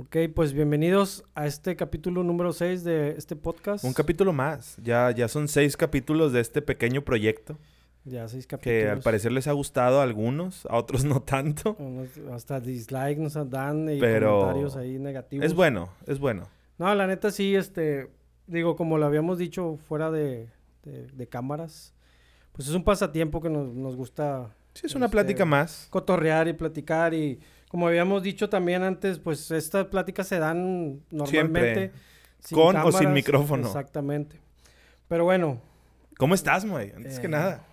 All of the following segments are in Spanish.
Ok, pues bienvenidos a este capítulo número 6 de este podcast. Un capítulo más. Ya, ya son seis capítulos de este pequeño proyecto. Ya seis capítulos. Que al parecer les ha gustado a algunos, a otros no tanto. Hasta dislike nos dan y Pero comentarios ahí negativos. Es bueno, es bueno. No, la neta sí, este, digo, como lo habíamos dicho fuera de, de- de cámaras, pues es un pasatiempo que nos, nos gusta Sí, es una Este, plática más. cotorrear y platicar y como habíamos dicho también antes, pues estas pláticas se dan normalmente sin Con o sin micrófono. Exactamente. Pero bueno, ¿Cómo estás, Moy? Antes que Eh, nada.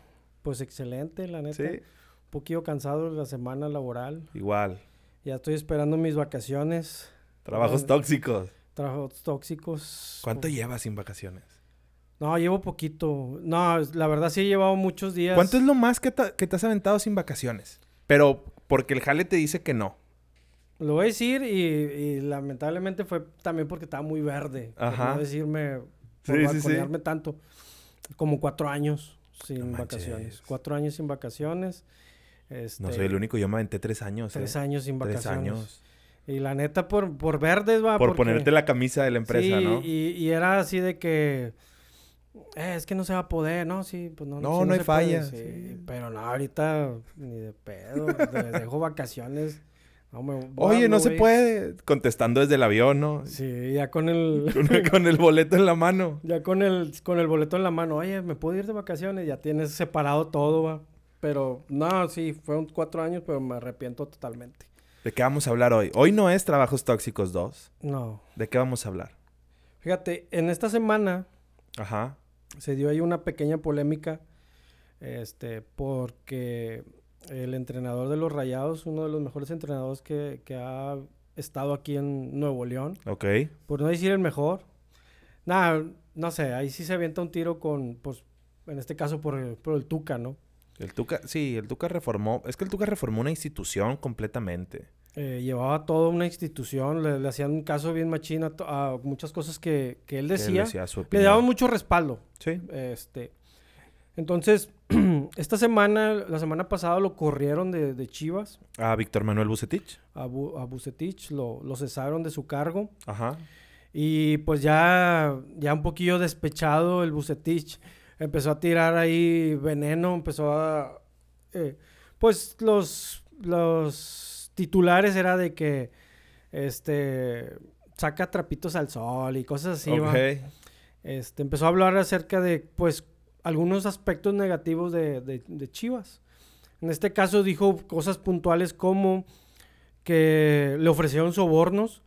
pues excelente, la neta. Sí. Un poquito cansado de la semana laboral. Igual. Ya estoy esperando mis vacaciones. Trabajos tóxicos. Trabajos tóxicos. ¿Cuánto llevas sin vacaciones? No, llevo poquito. No, la verdad sí he llevado muchos días. ¿Cuánto es lo más que te has aventado sin vacaciones? Pero porque el jale te dice que no. Lo voy a decir y, y lamentablemente fue también porque estaba muy verde. Ajá. No decirme, Sí, por sí, sí. balconearme tanto. Como cuatro años sin No vacaciones. manches. Cuatro años sin vacaciones. Este, No soy el único, yo me aventé tres años. Tres eh. años sin Tres vacaciones. años. Y la neta por, por verdes, va. Por porque- ponerte la camisa de la empresa, sí, ¿no? Y, y era así de que. "Eh, es que no se va a poder, ¿no? Sí, pues no. No, sí, no hay se puede", falla, sí, sí. Pero no, ahorita ni de pedo. de- dejo vacaciones. No, me Oye, no se puede. Contestando desde el avión, ¿no? Sí, ya con el. Con, con el boleto en la mano. ya con el, con el boleto en la mano. Oye, ¿me puedo ir de vacaciones? Ya tienes separado todo, va. Pero no, sí, fueron cuatro años, pero me arrepiento totalmente. ¿De qué vamos a hablar hoy? Hoy no es Trabajos Tóxicos 2. No. ¿De qué vamos a hablar? Fíjate, en esta semana Ajá. Se dio ahí una pequeña polémica, este, porque el entrenador de los Rayados, uno de los mejores entrenadores que, que ha estado aquí en Nuevo León, Ok. por no decir el mejor, nada, no sé, ahí sí se avienta un tiro con, pues, en este caso por, el- por el Tuca, ¿no? El Tuca, sí, el Tuca reformó. Es que el Tuca reformó una institución completamente. Eh, llevaba toda una institución, le, le hacían un caso bien machín a, muchas cosas que, que él Él decía, su le daban mucho respaldo. Sí. Este, entonces, esta semana, la semana pasada lo corrieron de, de Chivas A Víctor Manuel Bucetich. a, Bu- a Bucetich, lo, lo cesaron de su cargo Ajá. y pues ya, ya un poquillo despechado el Bucetich empezó a tirar ahí veneno, empezó a, eh, pues los, los titulares era de que, este, saca trapitos al sol y cosas así, ¿va? ok. este, empezó a hablar acerca de, pues, algunos aspectos negativos de, de- de Chivas. En este caso dijo cosas puntuales como que le ofrecieron sobornos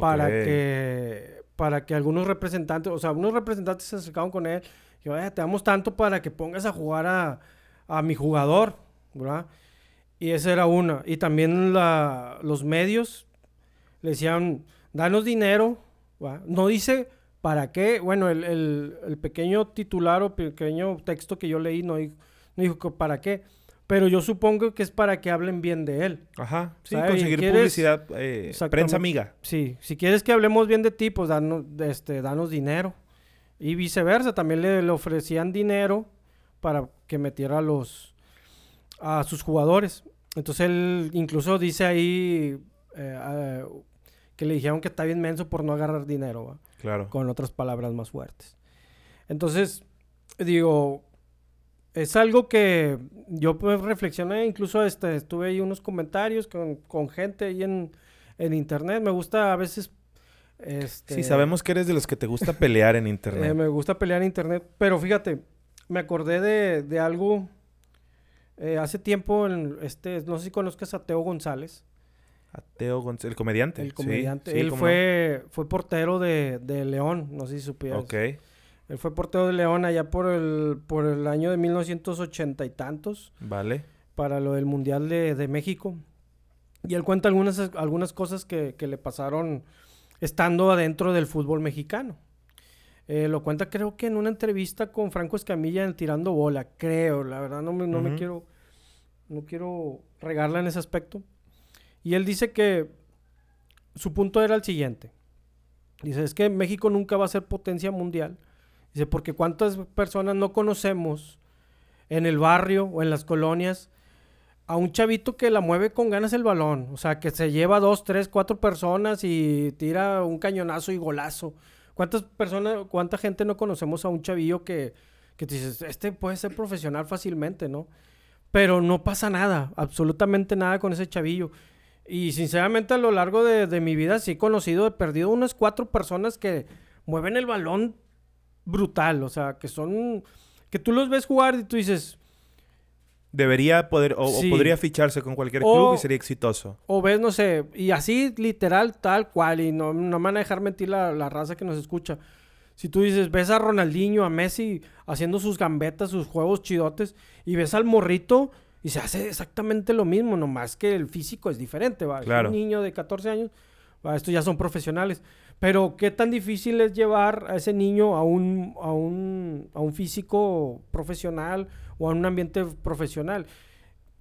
para que para que algunos representantes, o sea, unos representantes se acercaron con él y "Oye, te damos tanto para que pongas a jugar a, a mi jugador, ¿verdad? Y esa era una. Y también la- los medios le decían, danos dinero, ¿va? No dice para qué. Bueno, el, el- el pequeño titular o pequeño texto que yo leí no dijo, no dijo que para qué. Pero yo supongo que es para que hablen bien de él. Ajá. Sí, conseguir ¿Quieres? publicidad. eh, prensa amiga. Sí, si quieres que hablemos bien de ti, pues danos, este, danos dinero. Y viceversa, también le, le ofrecían dinero para que metiera a los a sus jugadores. Entonces él incluso dice ahí eh, que le dijeron que está bien menso por no agarrar dinero, ¿va? Claro. con otras palabras más fuertes. Entonces, digo, es algo que yo pues reflexioné, incluso este, estuve ahí unos comentarios con, con gente ahí en, en internet. Me gusta a veces... Este, Sí, sabemos que eres de los que te gusta pelear en eh, internet. me gusta pelear en internet, pero fíjate, me acordé de, de algo eh, hace tiempo, en este, no sé si conozcas a Teo González, A Teo Gonz- el comediante. el comediante. sí, Él fue, fue portero de, de León, no sé si supieras. Ok. Él fue portero de León allá por el, por el año de 1980 y tantos, Vale. para lo del Mundial de, de México. Y él cuenta algunas, algunas cosas que, que le pasaron estando adentro del fútbol mexicano. Eh, lo cuenta creo que en una entrevista con Franco Escamilla en Tirando Bola, creo, la verdad no me, no me quiero, no quiero regarla en ese aspecto. Y él dice que su punto era el siguiente. Dice, es que México nunca va a ser potencia mundial. Dice, porque cuántas personas no conocemos en el barrio o en las colonias a un chavito que la mueve con ganas el balón. O sea, que se lleva dos, tres, cuatro personas y tira un cañonazo y golazo. ¿Cuántas personas, cuánta gente no conocemos a un chavillo que, que te dices, este puede ser profesional fácilmente, ¿no? Pero no pasa nada, absolutamente nada con ese chavillo. Y sinceramente a lo largo de, de mi vida sí he conocido, he perdido unas cuatro personas que mueven el balón brutal. O sea, que son, que tú los ves jugar y tú dices, Debería poder, o, podría ficharse con cualquier O- club y sería exitoso. O ves, no sé, y así literal, tal cual, y no, no me van a dejar mentir la, la raza que nos escucha. Si tú dices, ves a Ronaldinho, a Messi haciendo sus gambetas, sus juegos chidotes, y ves al morrito y se hace exactamente lo mismo, nomás que el físico es diferente, ¿va? Es Claro. un niño de 14 años, ¿va? estos ya son profesionales. Pero qué tan difícil es llevar a ese niño a un, a un, a un físico profesional o a un ambiente profesional.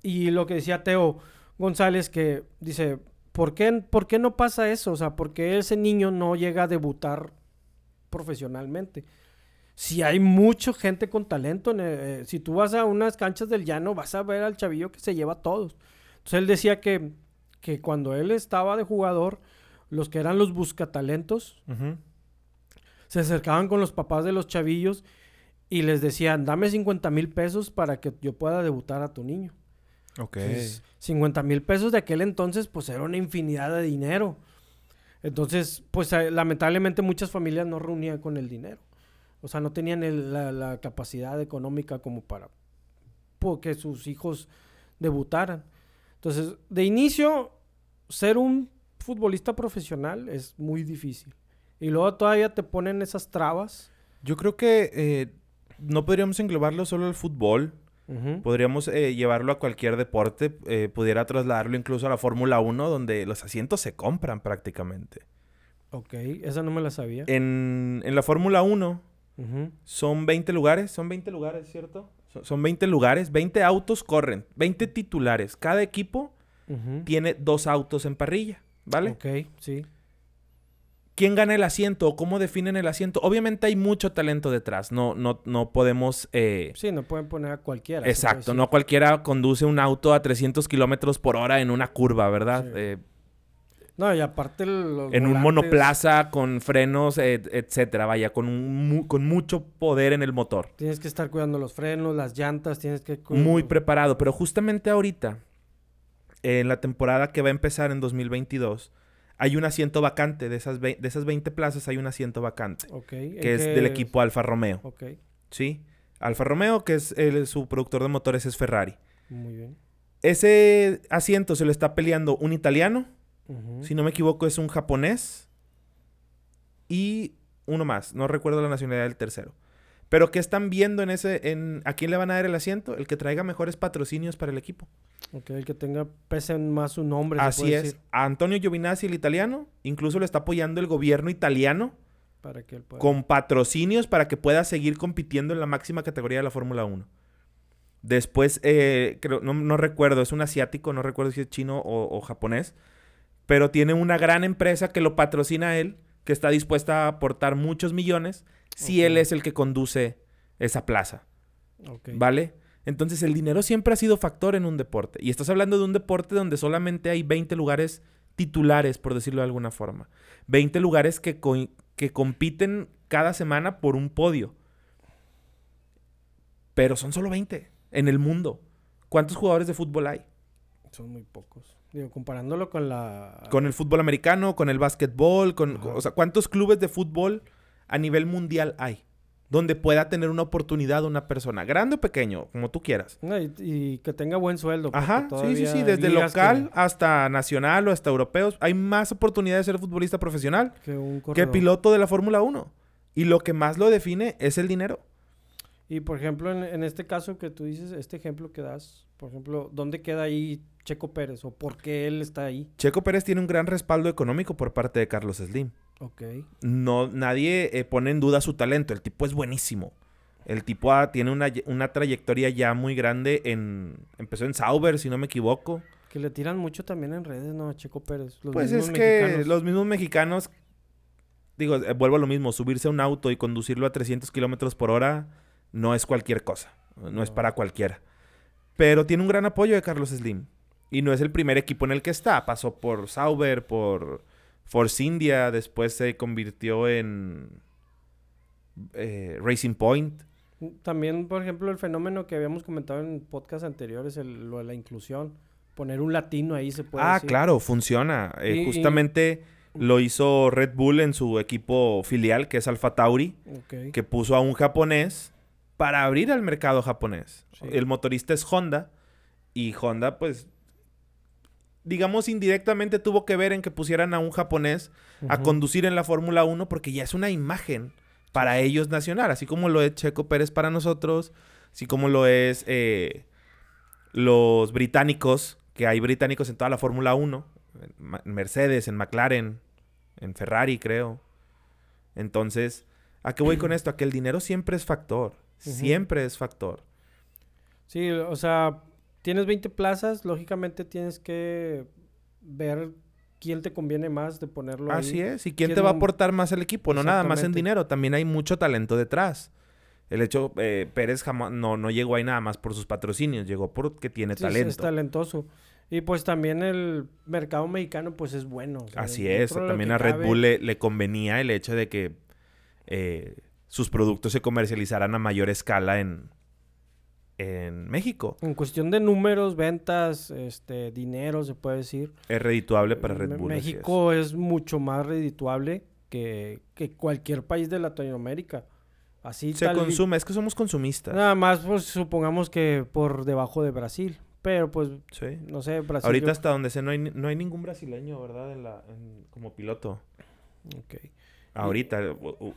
Y lo que decía Teo González, que dice, ¿por qué, ¿por qué no pasa eso? O sea, ¿por qué ese niño no llega a debutar profesionalmente? Si hay mucha gente con talento, en, eh, si tú vas a unas canchas del llano, vas a ver al chavillo que se lleva todos. Entonces él decía que, que cuando él estaba de jugador, los que eran los buscatalentos, Ujú. se acercaban con los papás de los chavillos y les decían, dame 50 mil pesos para que yo pueda debutar a tu niño. Ok. Entonces, 50 mil pesos de aquel entonces, pues era una infinidad de dinero. Entonces, pues eh, lamentablemente muchas familias no reunían con el dinero. O sea, no tenían el- la, la capacidad económica como para que sus hijos debutaran. Entonces, de inicio, ser un futbolista profesional es muy difícil. Y luego todavía te ponen esas trabas. Yo creo que eh, no podríamos englobarlo solo al fútbol. Podríamos eh, llevarlo a cualquier deporte. eh, pudiera trasladarlo incluso a la Fórmula 1, donde los asientos se compran prácticamente. Ok, esa no me la sabía. En, en la Fórmula 1 Ujú. son 20 lugares. Son 20 lugares, ¿cierto? Son, son 20 lugares. 20 autos corren. 20 titulares. Cada equipo tiene dos autos en parrilla. ¿Vale? Ok, sí. ¿Quién gana el asiento o cómo definen el asiento? Obviamente hay mucho talento detrás. No, no, no podemos... eh, Sí, no pueden poner a cualquiera. Exacto, no cualquiera conduce un auto a 300 kilómetros por hora en una curva, ¿verdad? Sí. Eh. No, y aparte los en un monoplaza con frenos, eh, etcétera, vaya, con, un mu- con mucho poder en el motor. Tienes que estar cuidando los frenos, las llantas, tienes que... Muy preparado, pero justamente ahorita, en la temporada que va a empezar en 2022, hay un asiento vacante. De esas, de esas 20 plazas hay un asiento vacante, Ok. ¿en que es del equipo Alfa Romeo, ¿sí? Alfa Romeo, que es el- su productor de motores, es Ferrari. muy bien. Ese asiento se lo está peleando un italiano. Si no me equivoco, es un japonés. Y uno más. No recuerdo la nacionalidad del tercero. Pero ¿qué están viendo en ese... En, ¿A quién le van a dar el asiento? El que traiga mejores patrocinios para el equipo. Ok, el que tenga, pese más su nombre. Así puede es. decir, A Antonio Giovinazzi, el italiano, incluso lo está apoyando el gobierno italiano para que él pueda... con patrocinios para que pueda seguir compitiendo en la máxima categoría de la Fórmula 1. Después, eh, creo, no, no recuerdo, es un asiático, no recuerdo si es chino o, o japonés, pero tiene una gran empresa que lo patrocina a él, que está dispuesta a aportar muchos millones si él es el que conduce esa plaza. ¿vale? Entonces el dinero siempre ha sido factor en un deporte. Y estás hablando de un deporte donde solamente hay 20 lugares titulares, por decirlo de alguna forma. 20 lugares que, co- que compiten cada semana por un podio. Pero son solo 20 en el mundo. ¿Cuántos jugadores de fútbol hay? Son muy pocos. Digo, comparándolo con la... Con el fútbol americano, con el básquetbol, con, Ajá. o sea, ¿cuántos clubes de fútbol a nivel mundial hay? Donde pueda tener una oportunidad una persona, grande o pequeño, como tú quieras. No, y, y que tenga buen sueldo. Ajá, sí, sí, sí, desde local hasta nacional o hasta europeos. Hay más oportunidades de ser futbolista profesional Que, un que piloto de la Fórmula 1. Y lo que más lo define es el dinero. Y por ejemplo, en, en este caso que tú dices, este ejemplo que das, por ejemplo, ¿dónde queda ahí Checo Pérez? ¿O por qué él está ahí? Checo Pérez tiene un gran respaldo económico por parte de Carlos Slim. Ok. No, nadie eh, pone en duda su talento. El tipo es buenísimo. El tipo ah, tiene una, una trayectoria ya muy grande en... Empezó en Sauber, si no me equivoco. Que le tiran mucho también en redes, ¿no? A Checo Pérez. Los pues mismos es que mexicanos. los mismos mexicanos... Digo, eh, vuelvo a lo mismo. Subirse a un auto y conducirlo a 300 kilómetros por hora no es cualquier cosa. No es para cualquiera. Pero tiene un gran apoyo de Carlos Slim. Y no es el primer equipo en el que está. Pasó por Sauber, por Force India, después se convirtió en eh, Racing Point. También, por ejemplo, el fenómeno que habíamos comentado en podcast anteriores, el, lo de la inclusión. Poner un latino ahí se puede Ah, decir. claro, funciona. Eh, Y- y- justamente lo hizo Red Bull en su equipo filial, que es Alfa Tauri, que puso a un japonés para abrir al mercado japonés. Sí. El motorista es Honda y Honda, pues, digamos indirectamente tuvo que ver en que pusieran a un japonés a conducir en la Fórmula 1 porque ya es una imagen para ellos nacional, así como lo es Checo Pérez para nosotros, así como lo es eh, los británicos, que hay británicos en toda la Fórmula 1, en Ma- en Mercedes, en McLaren, en Ferrari, creo. Entonces, ¿a qué voy con esto? A que el dinero siempre es factor, siempre es factor. Sí, o sea, tienes 20 plazas, lógicamente tienes que ver quién te conviene más de ponerlo ahí. Así es. ¿Y quién ¿Quién te va a aportar más al equipo? No nada más en dinero, también hay mucho talento detrás. El hecho, eh, Pérez jamás, no, no llegó ahí nada más por sus patrocinios, llegó porque tiene Sí, talento. es talentoso. Y pues también el mercado mexicano pues es bueno. o sea, Así es, también a Red cabe, Bull le, le convenía el hecho de que eh, sus productos se comercializaran a mayor escala en, en México. En cuestión de números, ventas, este, dinero, se puede decir. Es redituable para Red Me- Bull. es. México es. mucho más redituable que, que cualquier país de Latinoamérica. Así Se tal consume, es que somos consumistas. Nada más, pues supongamos que por debajo de Brasil. Pero pues, Sí. no sé, Brasil. Ahorita yo- hasta donde sé no hay, no hay ningún brasileño, ¿verdad? En la, en- como piloto. Ok. Ahorita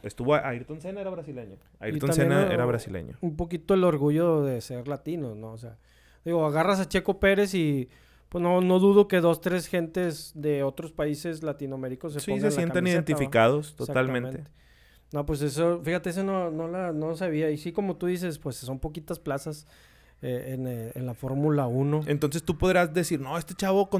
estuvo Ayrton Senna era brasileño. Ayrton Senna era brasileño. un poquito el orgullo de ser latino, ¿no? O sea, digo, agarras a Checo Pérez y pues no, no dudo que dos, tres gentes de otros países latinoamericanos se Sí, pongan se la sienten camiseta, ¿va? identificados totalmente. No, pues eso, fíjate, eso no, no, la, no lo sabía. Y sí, como tú dices, pues son poquitas plazas eh, en, eh, en la Fórmula 1. Entonces tú podrás decir, no, este chavo,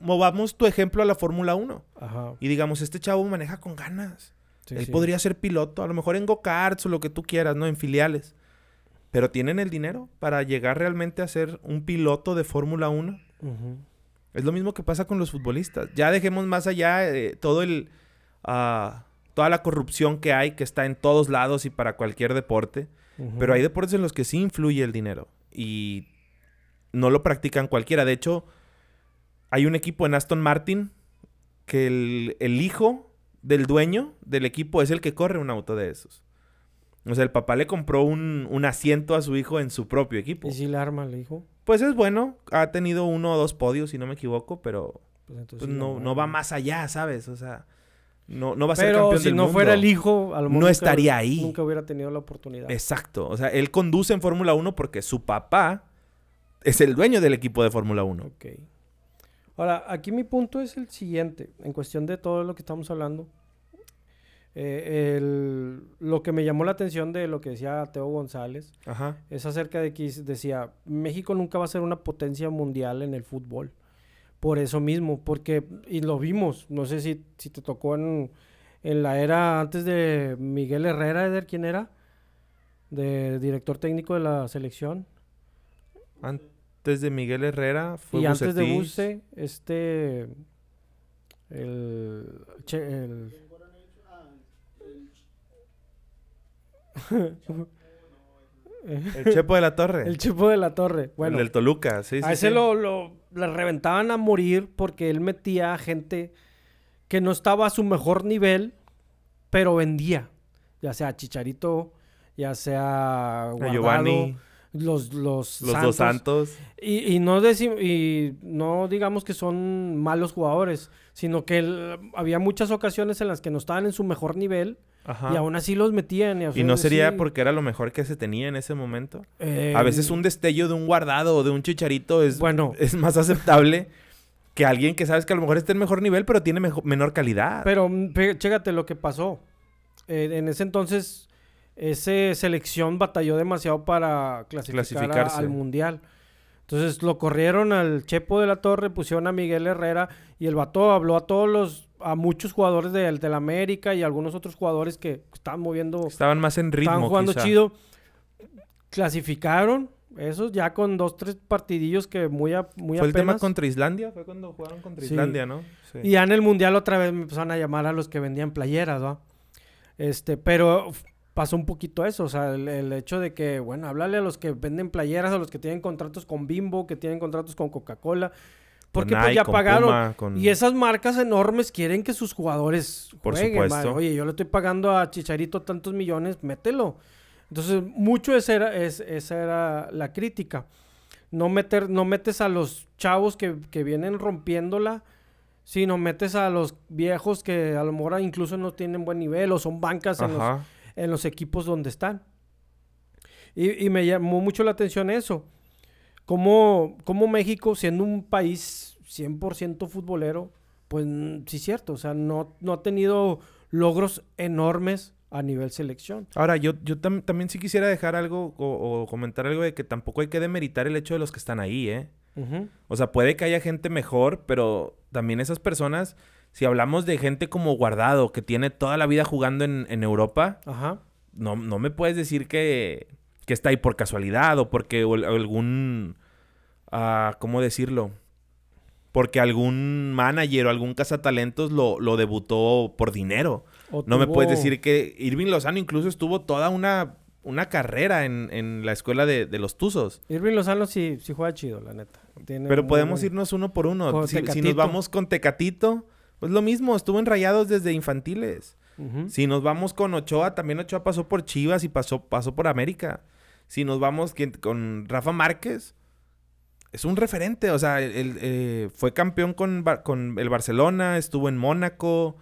movamos tu ejemplo a la Fórmula 1. Ajá. Y digamos, este chavo maneja con ganas. sí, Él sí. podría ser piloto, a lo mejor en go-karts o lo que tú quieras, ¿no? En filiales. Pero tienen el dinero para llegar realmente a ser un piloto de Fórmula 1. Ujú. Es lo mismo que pasa con los futbolistas. Ya dejemos más allá eh, todo el... ah, toda la corrupción que hay, que está en todos lados y para cualquier deporte. Ujú. Pero hay deportes en los que sí influye el dinero. Y no lo practican cualquiera. De hecho, hay un equipo en Aston Martin que el, el hijo del dueño del equipo es el que corre un auto de esos. O sea, el papá le compró un, un asiento a su hijo en su propio equipo. ¿Y si la arma le dijo? Pues es bueno. Ha tenido uno o dos podios, si no me equivoco, pero Pues pues no, no va más allá, ¿sabes? O sea, no, no va a ser Pero campeón si del no mundo. fuera el hijo, a lo No mejor nunca- estaría ahí. Nunca hubiera tenido la oportunidad. Exacto. O sea, él conduce en Fórmula 1 porque su papá es el dueño del equipo de Fórmula 1. Ok. Ahora, aquí mi punto es el siguiente, en cuestión de todo lo que estamos hablando. Eh, el- lo que me llamó la atención de lo que decía Teo González Ajá. es acerca de que decía, México nunca va a ser una potencia mundial en el fútbol. Por eso mismo, porque, y lo vimos, no sé si, si te tocó en, en la era antes de Miguel Herrera, Eder, ¿quién era? De director técnico de la selección. Antes de Miguel Herrera fue y antes de. Buse, este. El. che- el- El Chepo de la Torre. el Chepo de la Torre. Bueno, el del Toluca, sí, sí. a ese sí. lo, lo, le reventaban a morir porque él metía a gente que no estaba a su mejor nivel, pero vendía. Ya sea Chicharito, ya sea A Guardado, Giovanni, los, los, los dos Santos. Y, y no y no digamos que son malos jugadores, sino que el- había muchas ocasiones en las que no estaban en su mejor nivel Ajá. y aún así los metían. Y, o ¿Y sea, no sería sí, porque era lo mejor que se tenía en ese momento? eh, A veces un destello de un guardado o de un chicharito es, Bueno, es más aceptable que alguien que sabes que a lo mejor está en mejor nivel, pero tiene mejo- menor calidad. pero pe- chécate lo que pasó. Eh, en ese entonces, ese selección batalló demasiado para clasificar a- Clasificarse. al mundial. Entonces lo corrieron al Chepo de la Torre, pusieron a Miguel Herrera y el vato habló a todos los, a muchos jugadores del del América y algunos otros jugadores que estaban moviendo Estaban más en ritmo, Estaban jugando quizá. chido. Clasificaron Esos ya con dos, tres partidillos que muy, a, muy ¿Fue el tema contra Islandia? Fue cuando jugaron contra Sí. Islandia, ¿no? Sí. Y ya en el mundial otra vez me empezaron a llamar a los que vendían playeras, ¿va? Este, pero pasó un poquito eso, o sea, el, el hecho de que, bueno, háblale a los que venden playeras, a los que tienen contratos con Bimbo, que tienen contratos con Coca-Cola, porque pues ya pagaron. Puma, con- Y esas marcas enormes quieren que sus jugadores Por jueguen, supuesto. Oye, yo le estoy pagando a Chicharito tantos millones, mételo. Entonces, mucho esa era, es- esa era la crítica. No, meter, no metes a los chavos que, que vienen rompiéndola, sino metes a los viejos que a lo mejor incluso no tienen buen nivel o son bancas en los. En los equipos donde están. Y, y me llamó mucho la atención eso. Cómo, cómo México, siendo un país 100% futbolero, pues sí es cierto, o sea, no, no ha tenido logros enormes a nivel selección. Ahora, yo, yo tam- también sí quisiera dejar algo o, o comentar algo de que tampoco hay que demeritar el hecho de los que están ahí, ¿eh? O sea, puede que haya gente mejor, pero también esas personas, si hablamos de gente como Guardado, que tiene toda la vida jugando en, en Europa, Ajá. no, no me puedes decir que, que está ahí por casualidad o porque o- algún... ah, ¿Cómo decirlo? Porque algún manager o algún cazatalentos lo, lo debutó por dinero. O No me puedes decir que Irving Lozano incluso estuvo toda una, una carrera en, en la escuela de, de los Tuzos. Irving Lozano sí, sí juega chido, la neta. Tiene Pero podemos buen- irnos uno por uno. Si, si nos vamos con Tecatito, pues lo mismo, estuvo en Rayados desde infantiles. Si nos vamos con Ochoa, también Ochoa pasó por Chivas y pasó, pasó por América. Si nos vamos ¿quién- con Rafa Márquez, es un referente. O sea, él, eh, fue campeón con, con el Barcelona, estuvo en Mónaco,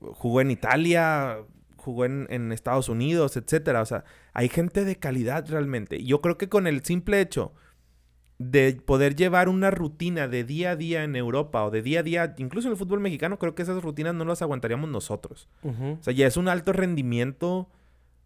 jugó en Italia, jugó en, en Estados Unidos, etcétera. O sea, hay gente de calidad realmente. Yo creo que con el simple hecho de poder llevar una rutina de día a día en Europa o de día a día, incluso en el fútbol mexicano, creo que esas rutinas no las aguantaríamos nosotros. Ujú. O sea, ya es un alto rendimiento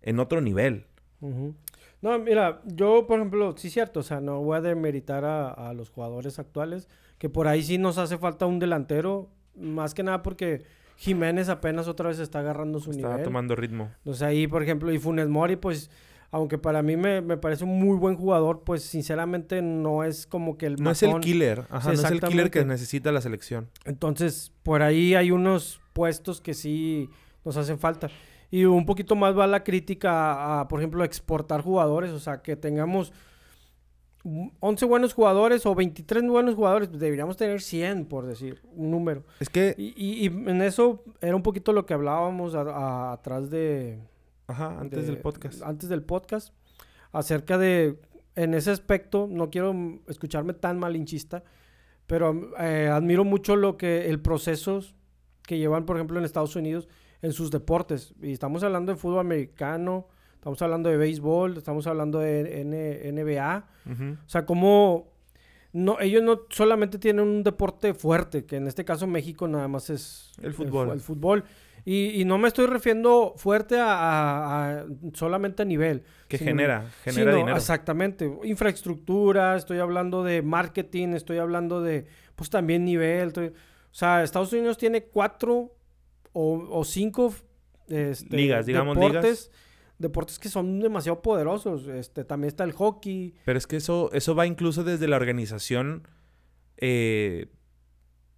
en otro nivel. Ujú. No, mira, yo, por ejemplo, sí es cierto, o sea, no voy a demeritar a, a los jugadores actuales, que por ahí sí nos hace falta un delantero, más que nada porque Jiménez apenas otra vez está agarrando su Estaba nivel. tomando ritmo. O sea, ahí, por ejemplo, y Funes Mori, pues, aunque para mí me, me parece un muy buen jugador, pues, sinceramente, no es como que el No es el killer. Ajá, Sí, no es el killer que necesita la selección. Entonces, por ahí hay unos puestos que sí nos hacen falta. Y un poquito más va la crítica a, a, por ejemplo, exportar jugadores. O sea, que tengamos mm, 11 buenos jugadores o 23 buenos jugadores. pues, Deberíamos tener 100, por decir, un número. Es que, Y, y- y en eso era un poquito lo que hablábamos a- a- atrás de... ajá, antes de- del podcast. Antes del podcast. Acerca de... En ese aspecto, no quiero escucharme tan malinchista, pero eh, admiro mucho lo que... El proceso que llevan, por ejemplo, en Estados Unidos en sus deportes. Y estamos hablando de fútbol americano, estamos hablando de béisbol, estamos hablando de N- NBA. Ujú. O sea, como no, ellos no solamente tienen un deporte fuerte, que en este caso México nada más es El fútbol. El, fútbol. Y, y no me estoy refiriendo fuerte a, a- a solamente a nivel. Que sino- genera, genera sino- dinero. Exactamente. Infraestructura, estoy hablando de marketing, estoy hablando de, pues también nivel. estoy- o sea, Estados Unidos tiene cuatro o, o cinco este, Ligas, digamos, deportes, deportes que son demasiado poderosos. Este, también está el hockey. Pero es que eso, eso va incluso desde la organización eh,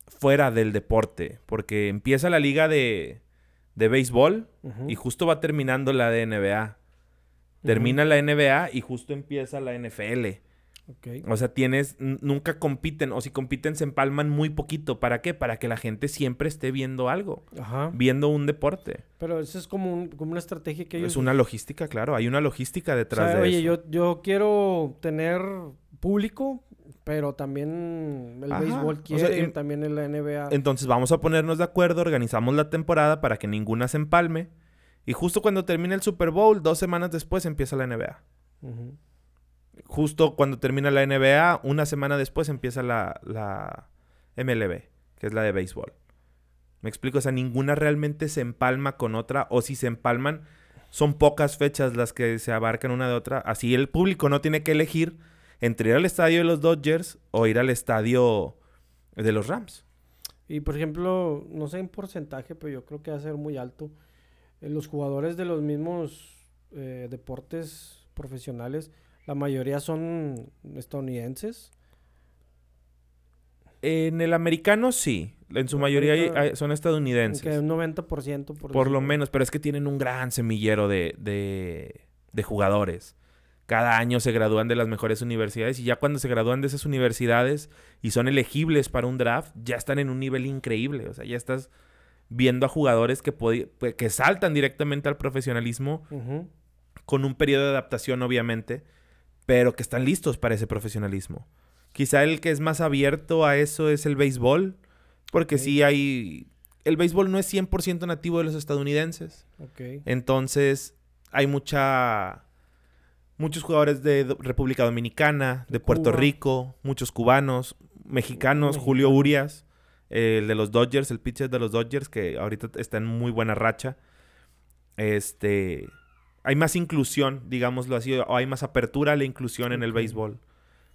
fuera del deporte. Porque empieza la liga de, de béisbol y justo va terminando la de NBA. Termina la NBA y justo empieza la NFL. Ok. O sea, tienes, nunca compiten, o si compiten se empalman muy poquito. ¿Para qué? Para que la gente siempre esté viendo algo, Ajá. viendo un deporte. Pero eso es como, un- como una estrategia que ellos... Es una logística, claro, hay una logística o detrás sea, de oye, eso. yo, yo quiero tener público, pero también el Ajá, béisbol o quiere, sea, en- también en la NBA. Entonces vamos a ponernos de acuerdo, organizamos la temporada para que ninguna se empalme. Y justo cuando termine el Super Bowl, dos semanas después empieza la NBA. Ujú. Justo cuando termina la NBA, una semana después empieza la, la MLB, que es la de béisbol. Me explico, o sea, ninguna realmente se empalma con otra, o si se empalman, son pocas fechas las que se abarcan una de otra. Así el público no tiene que elegir entre ir al estadio de los Dodgers o ir al estadio de los Rams. Y por ejemplo, no sé en porcentaje, pero yo creo que va a ser muy alto. eh, los jugadores de los mismos eh, deportes profesionales La mayoría son estadounidenses. En el americano sí. En su mayoría hay- Ahorita- hay- son estadounidenses. Que un 90% por, Por lo menos, pero es que tienen un gran semillero de, de, de jugadores. Cada año se gradúan de las mejores universidades y ya cuando se gradúan de esas universidades y son elegibles para un draft, ya están en un nivel increíble. O sea, ya estás viendo a jugadores que, que saltan directamente al profesionalismo con un periodo de adaptación, obviamente, pero que están listos para ese profesionalismo. Quizá el que es más abierto a eso es el béisbol, porque sí hay... El béisbol no es 100% nativo de los estadounidenses. Entonces, hay mucha. Muchos jugadores de República Dominicana, de De Puerto. Rico, muchos cubanos, mexicanos, Julio. Urias, el de los Dodgers, el pitcher de los Dodgers, que ahorita está en muy buena racha. Este. Hay más inclusión, digámoslo así, o hay más apertura a la inclusión en el béisbol.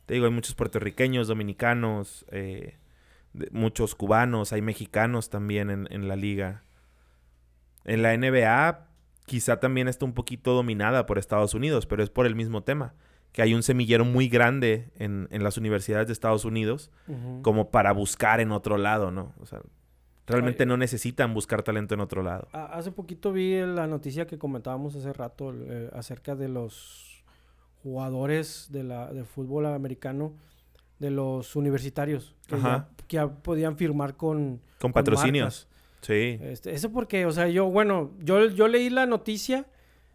Te digo, hay muchos puertorriqueños, dominicanos, eh, de- muchos cubanos, hay mexicanos también en, en la liga. En la NBA quizá también está un poquito dominada por Estados Unidos, pero es por el mismo tema, que hay un semillero muy grande en, en las universidades de Estados Unidos como para buscar en otro lado, ¿no? O sea, realmente Ay. no necesitan buscar talento en otro lado. A- Hace poquito vi la noticia que comentábamos hace rato eh, acerca de los jugadores de la de fútbol americano de los universitarios que, ya, que ya podían firmar con Con con patrocinios. Sí. este, eso porque o sea yo bueno yo yo leí la noticia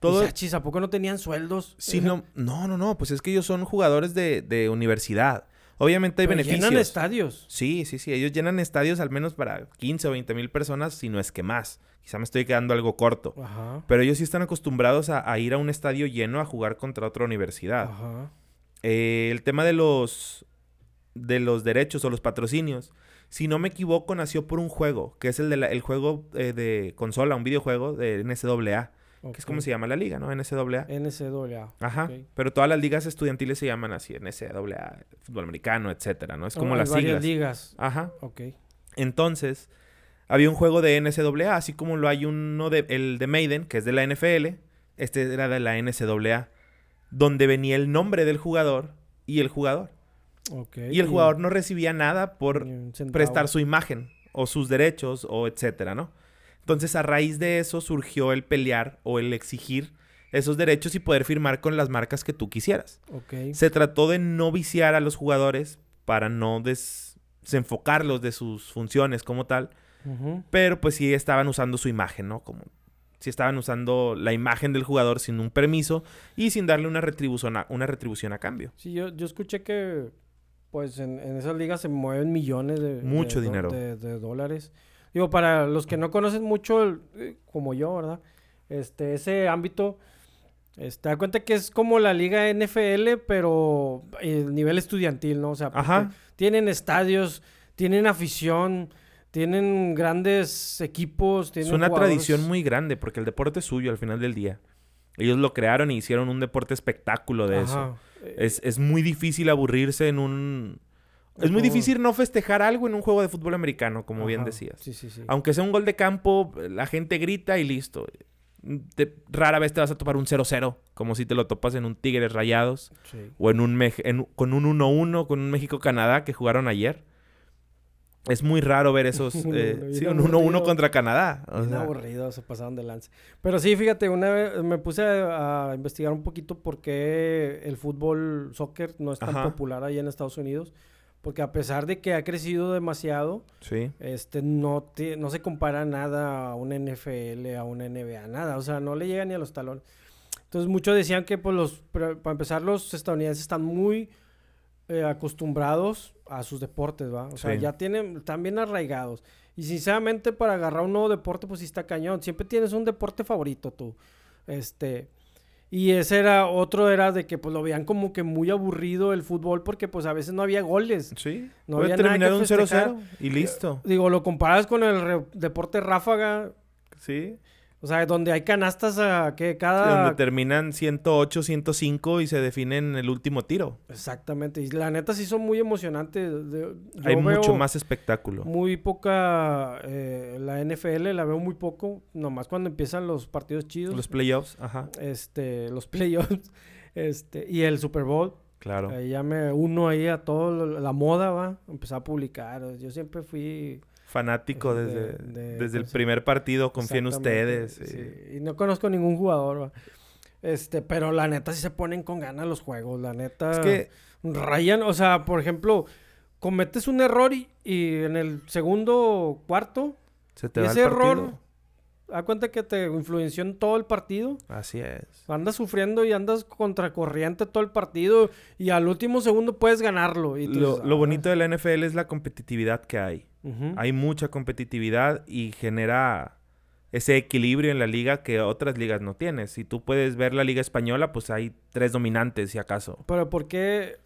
Todo- todo chis a poco no tenían sueldos Sí, no, no, no, no, pues es que ellos son jugadores de, de universidad. Obviamente hay Pero beneficios. llenan estadios Sí, sí, sí. Ellos llenan estadios al menos para 15 o 20 mil personas, si no es que más. Quizá me estoy quedando algo corto. ajá Pero ellos sí están acostumbrados a, a ir a un estadio lleno a jugar contra otra universidad. ajá Eh, el tema de los, de los derechos o los patrocinios, si no me equivoco, nació por un juego, que es el, de la- el juego eh, de consola, un videojuego de NCAA, que es como se llama la liga, ¿no? NCAA. NCAA Ajá. Pero todas las ligas estudiantiles se llaman así, NCAA, fútbol americano, etcétera, ¿no? Es como Oh, hay las varias siglas. ligas Ajá. ok Entonces, había un juego de NCAA, así como lo hay uno de el de Maiden, que es de la NFL, este era de la NCAA, donde venía el nombre del jugador y el jugador. ok Y el jugador no recibía nada por prestar su imagen o sus derechos o etcétera, ¿no? Entonces, a raíz de eso surgió el pelear o el exigir esos derechos y poder firmar con las marcas que tú quisieras. ok Se trató de no viciar a los jugadores para no des- desenfocarlos de sus funciones como tal, pero pues sí estaban usando su imagen, ¿no? Como si estaban usando la imagen del jugador sin un permiso y sin darle una retribución a, una retribución a cambio. Sí, yo, yo escuché que pues en, en esas ligas se mueven millones de, Mucho de dinero. de, de dólares. Digo, para los que no conocen mucho, el- eh, como yo, ¿verdad? Este, ese ámbito, este, da cuenta que es como la liga NFL, pero el nivel estudiantil, ¿no? O sea, Ajá. tienen estadios, tienen afición, tienen grandes equipos, Es una jugadores- tradición muy grande porque el deporte es suyo al final del día. Ellos lo crearon y hicieron un deporte espectáculo de eso. Ajá. Es, es muy difícil aburrirse en un... Es muy difícil no festejar algo en un juego de fútbol americano, como bien decías. Sí, sí, sí. Aunque sea un gol de campo, la gente grita y listo. Te- rara vez te vas a topar un 0-0, como si te lo topas en un Tigres Rayados Sí. o en un en- con un 1-1 con un México-Canadá que jugaron ayer. Es muy raro ver esos... Eh, sí, un 1-1 aburrido. contra Canadá. o sea, aburrido, se pasaron de lance. Pero sí, fíjate, una vez me puse a, a investigar un poquito por qué el fútbol, soccer, no es tan Ajá. popular allá en Estados Unidos. Porque a pesar de que ha crecido demasiado, sí. este, no, te- no se compara nada a una NFL, a una NBA, nada. O sea, no le llega ni a los talones. Entonces, muchos decían que, pues, los, para empezar, los estadounidenses están muy eh, acostumbrados a sus deportes, ¿va? O sea, Sí. ya tienen, están bien arraigados. Y sinceramente, para agarrar un nuevo deporte, pues sí está cañón. Siempre tienes un deporte favorito tú. Este. Y ese era, otro era de que pues lo veían como que muy aburrido el fútbol porque pues a veces no había goles. Sí. No había nada terminar un festejar. 0-0 y listo. Digo, lo comparas con el deporte ráfaga, Sí. O sea, donde hay canastas a que Sí, cada... donde terminan 108, 105 y se definen el último tiro. Exactamente. Y la neta sí son muy emocionantes. Hay mucho más espectáculo. Muy poca... eh, la NFL la veo muy poco. Nomás cuando empiezan los partidos chidos. Los playoffs, ajá, este, los playoffs. Este, y el Super Bowl. claro. Ahí ya me uno ahí a todo la moda, va. Empecé a publicar. Yo siempre fui... Fanático de- desde, de- desde el primer partido, confío en ustedes. sí. eh. Y no conozco ningún jugador, va. Este, pero la neta sí se ponen con ganas los juegos, la neta. Es que Rayan, o sea, por ejemplo, cometes un error y, y en el segundo cuarto, se te y va ese el error, da cuenta que te influenció en todo el partido. Así es. Andas sufriendo y andas contracorriente todo el partido y al último segundo puedes ganarlo. Y tú Lo, dices, lo "Ah". bonito de la NFL es la competitividad que hay. Hay mucha competitividad y genera ese equilibrio en la liga que otras ligas no tienen. Si tú puedes ver la liga española, pues hay tres dominantes, si acaso. Pero ¿por qué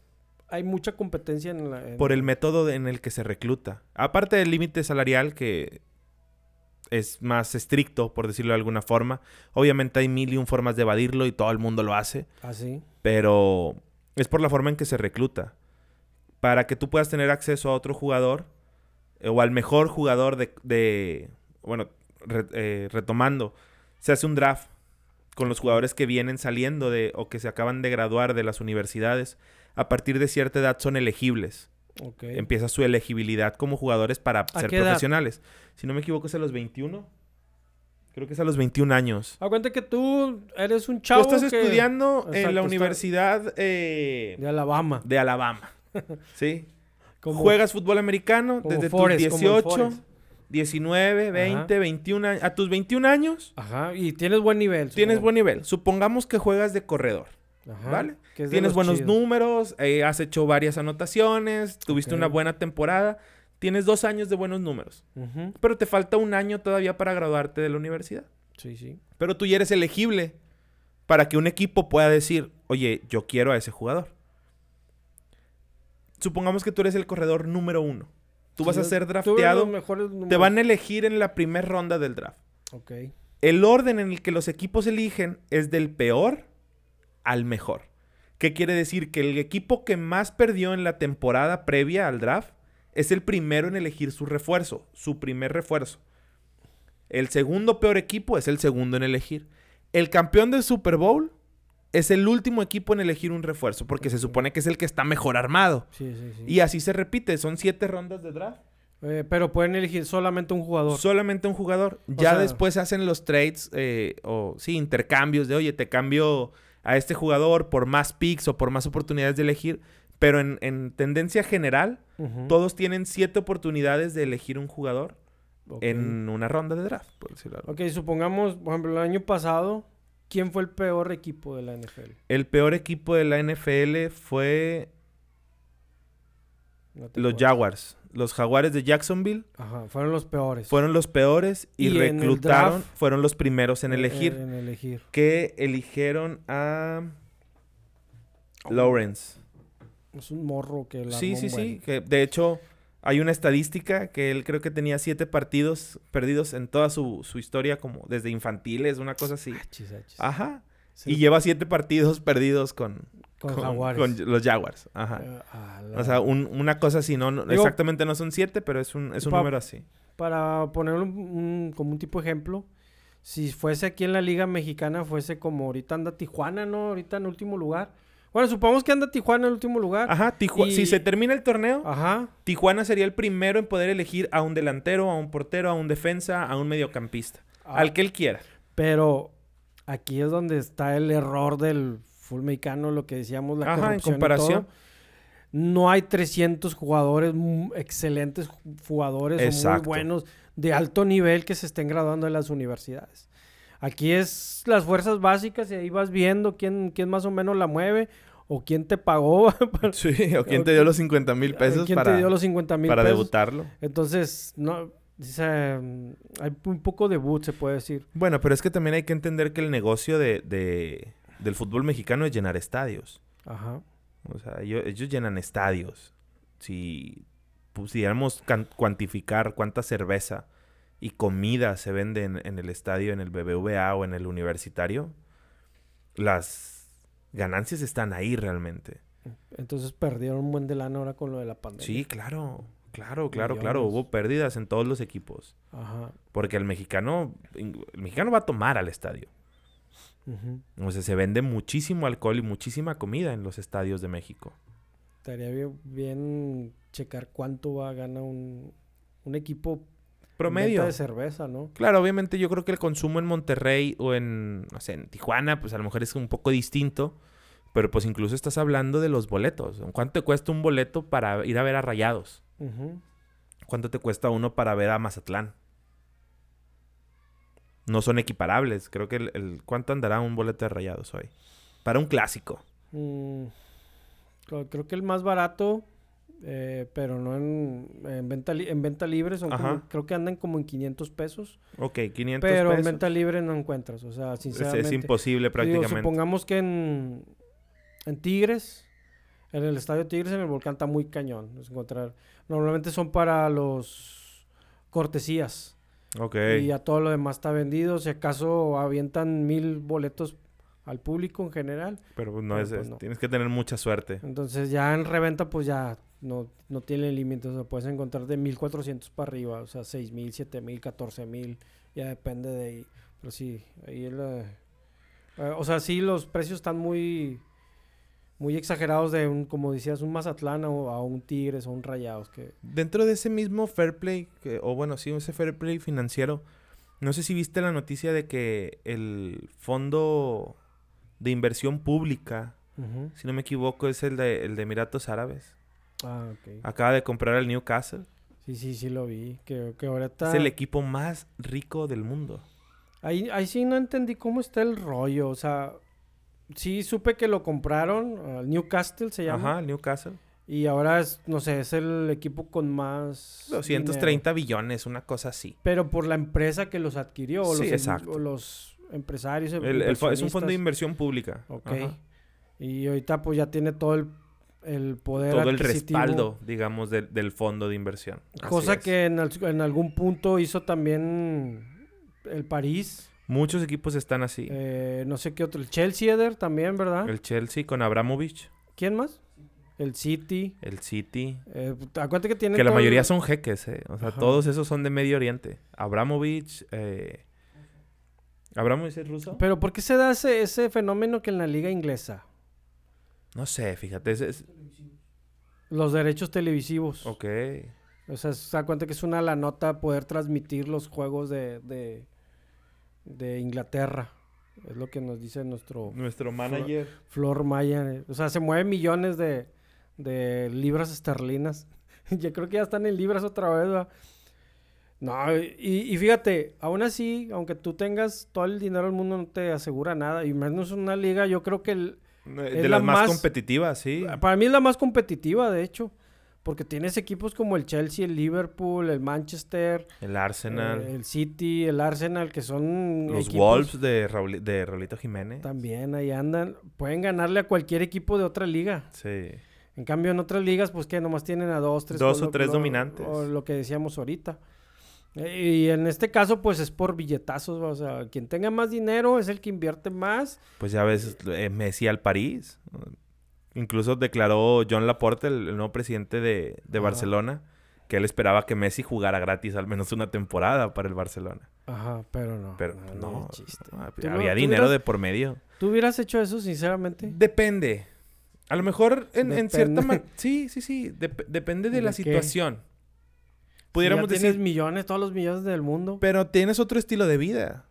hay mucha competencia en la... en- Por el método en el que se recluta. Aparte del límite salarial que es más estricto, por decirlo de alguna forma. Obviamente hay mil y un formas de evadirlo y todo el mundo lo hace. Así. Pero es por la forma en que se recluta. Para que tú puedas tener acceso a otro jugador o al mejor jugador de... de- bueno, re- eh, retomando, se hace un draft con los jugadores que vienen saliendo de o que se acaban de graduar de las universidades. A partir de cierta edad son elegibles. Empieza su elegibilidad como jugadores para ser edad? profesionales. Si no me equivoco es a los 21. Creo que es a los 21 años. A cuenta que tú eres un Tú chavo estás que- estudiando en la está- universidad eh, de Alabama. de Alabama. ¿Sí? Como- Juegas fútbol americano desde Forrest, tus como el 18, Forrest. 19, 20, Ajá. 21 años. A tus 21 años Ajá, y tienes buen nivel. tienes buen nivel. Supongamos que juegas de corredor. Ajá, ¿vale? Tienes buenos chidos. números, eh, has hecho varias anotaciones, tuviste una buena temporada, tienes dos años de buenos números. Pero te falta un año todavía para graduarte de la universidad. Sí, sí. Pero tú ya eres elegible para que un equipo pueda decir, oye, yo quiero a ese jugador. Supongamos que tú eres el corredor número uno. Tú vas a ser drafteado. Te van a elegir en la primera ronda del draft. Ok. El orden en el que los equipos eligen es del peor al mejor. ¿Qué quiere decir? Que el equipo que más perdió en la temporada previa al draft es el primero en elegir su refuerzo, su primer refuerzo. El segundo peor equipo es el segundo en elegir. El campeón del Super Bowl es el último equipo en elegir un refuerzo, porque se supone que es el que está mejor armado. Sí, sí, sí. Y así se repite, son siete rondas de draft. Eh, pero pueden elegir solamente un jugador. Solamente un jugador. Ya sea- después hacen los trades eh, o sí, intercambios de, oye, te cambio a este jugador por más picks o por más oportunidades de elegir. Pero en, en tendencia general, todos tienen siete oportunidades de elegir un jugador en una ronda de draft, por decirlo. Ok, supongamos, por ejemplo, el año pasado, ¿quién fue el peor equipo de la NFL? El peor equipo de la NFL fue No los. Jaguars. Los Jaguares de Jacksonville Ajá, fueron los peores. fueron los peores y, reclutaron, draft- fueron los primeros en Eh, elegir. En elegir. que eligieron a Oh. Lawrence. Es un morro que la Sí, sí, sí. Que de hecho, hay una estadística que él creo que tenía siete partidos perdidos en toda su, su historia, como desde infantiles, una cosa así. Achis, achis. Ajá. Sí, Y lleva siete partidos perdidos con, con, con- Jaguares. con los Jaguars. Ajá. Eh, la- O sea, un- una cosa así, no, no- Digo- exactamente no son siete, pero es un, es un número así. Para ponerlo un- un- como un tipo de ejemplo, si fuese aquí en la Liga Mexicana, fuese como ahorita anda Tijuana, ¿no? Ahorita en último lugar. Bueno, supongamos que anda Tijuana en último lugar. Ajá, Tiju- Y- si se termina el torneo, Ajá. Tijuana sería el primero en poder elegir a un delantero, a un portero, a un defensa, a un mediocampista. Ah, Al que él quiera. Pero aquí es donde está el error del full mexicano, lo que decíamos, la Ajá, en y comparación. todo. No hay 300 jugadores, mm, excelentes ju- jugadores muy buenos de alto nivel que se estén graduando en las universidades. Aquí es las fuerzas básicas y ahí vas viendo quién, quién más o menos la mueve o quién te pagó, para- Sí, o quién te dio los 50 mil pesos quién para, te dio los 50 mil para pesos. debutarlo. Entonces, no, dice, mm, hay un poco de boot, se puede decir. Bueno, pero es que también hay que entender que el negocio de, de- del fútbol mexicano es llenar estadios. Ajá. O sea, ellos, ellos llenan estadios. Si pudiéramos cuantificar cuánta cerveza y comida se vende en, en el estadio, en el BBVA o en el universitario, las ganancias están ahí realmente. Entonces perdieron un buen de lana ahora con lo de la pandemia. Sí, claro, claro, claro, claro. Hubo pérdidas en todos los equipos. Ajá. Porque el mexicano, el mexicano va a tomar al estadio. ujú. O sea, se vende muchísimo alcohol y muchísima comida en los estadios de México. Estaría bien, bien checar cuánto va a ganar un, un equipo Promedio. venta de cerveza, ¿no? Claro, obviamente yo creo que el consumo en Monterrey o en, no sé, en Tijuana, pues a lo mejor es un poco distinto. Pero pues incluso estás hablando de los boletos. ¿Cuánto te cuesta un boleto para ir a ver a Rayados? ¿Cuánto te cuesta uno para ver a Mazatlán? No son equiparables. Creo que el, el- ¿cuánto andará un boleto de Rayados hoy? Para un clásico. Mm, creo que el más barato, eh, pero no en, en venta li- en venta libre, son como- creo que andan como en 500 pesos. Ok, 500 Pero en venta libre no encuentras, o sea, sinceramente. es imposible Digo, prácticamente. supongamos que en, en Tigres, en el estadio Tigres, en el volcán está muy cañón. es encontrar. Normalmente son para los cortesías. Ok. Y ya todo lo demás está vendido. Si acaso avientan mil boletos al público en general. Pero pues, no pero es, pues es- no. Tienes que tener mucha suerte. Entonces ya en reventa pues ya no, no tiene límites. O sea, puedes encontrar de 1400 para arriba. O sea, 6000, 7000, 14000. Ya depende de ahí. Pero sí, ahí es la- eh, o sea, sí, los precios están muy muy exagerados de un, como decías, un Mazatlán o a un Tigres o un Rayados. Que, Dentro de ese mismo fair play, que- o bueno, sí, ese fair play financiero, no sé si viste la noticia de que el fondo de inversión pública, si no me equivoco, es el de, el de Emiratos Árabes. Ah, ok. Acaba de comprar al Newcastle. Sí, sí, sí lo vi. Que, que ahorita... Es el equipo más rico del mundo. Ahí, ahí sí no entendí cómo está el rollo. O sea, sí supe que lo compraron. al Newcastle se llama. Ajá, el Newcastle. Y ahora es, no sé, es el equipo con más. 230 dinero. billones, una cosa así. Pero por la empresa que los adquirió. O Sí, los, exacto. o los empresarios. em, El- el es un fondo de inversión pública. Ok. Ajá. Y ahorita pues ya tiene todo el, el poder. Todo el respaldo, digamos, del- del fondo de inversión. Cosa que en, al- en algún punto hizo también el París. Muchos equipos están así. eh, no sé qué otro. El Chelsea Eder también, ¿verdad? El Chelsea con Abramovich, ¿Quién más? El City. el City. Eh, acuérdate que tiene Que la el- mayoría son jeques, ¿eh? O sea, Ajá. todos esos son de Medio Oriente. Abramovich, eh... ¿Abramovich es ruso? Pero ¿por qué se da ese, ese fenómeno que en la liga inglesa? No sé, fíjate. ese es- Los derechos televisivos. Ok. O sea, se da cuenta que es una la nota poder transmitir los juegos de, de, de Inglaterra. Es lo que nos dice nuestro Nuestro manager. Flor Maya. O sea, se mueven millones de, de libras esterlinas. Yo creo que ya están en libras otra vez, ¿verdad? No, y, y fíjate, aún así, aunque tú tengas todo el dinero del mundo, no te asegura nada. Y menos una liga, yo creo que el- De Es las la más, competitivas, sí. para mí es la más competitiva, de hecho. Porque tienes equipos como el Chelsea, el Liverpool, el Manchester, El Arsenal. eh, el City, el Arsenal, que son los equipos Wolves de, Rauli- de Raulito Jiménez. También ahí andan. Pueden ganarle a cualquier equipo de otra liga. Sí. En cambio, en otras ligas, pues que nomás tienen a dos, tres. Dos o tres lo- dominantes. O lo que decíamos ahorita. Y en este caso, pues es por billetazos. O sea, quien tenga más dinero es el que invierte más. Pues ya ves, eh, Messi al París. Incluso declaró John Laporte, el, el nuevo presidente de, de Ajá. Barcelona, que él esperaba que Messi jugara gratis al menos una temporada para el Barcelona. Aja, pero no. Pero no, chiste. ah, ¿Tú había no- dinero hubieras- de por medio. ¿Tú hubieras hecho eso, sinceramente? Depende. A lo mejor en, en cierta... Depende. ma- Sí, sí, sí. dep- depende de, ¿De la qué? situación. Pudiéramos ya decir... tienes millones, todos los millones del mundo. Pero tienes otro estilo de vida.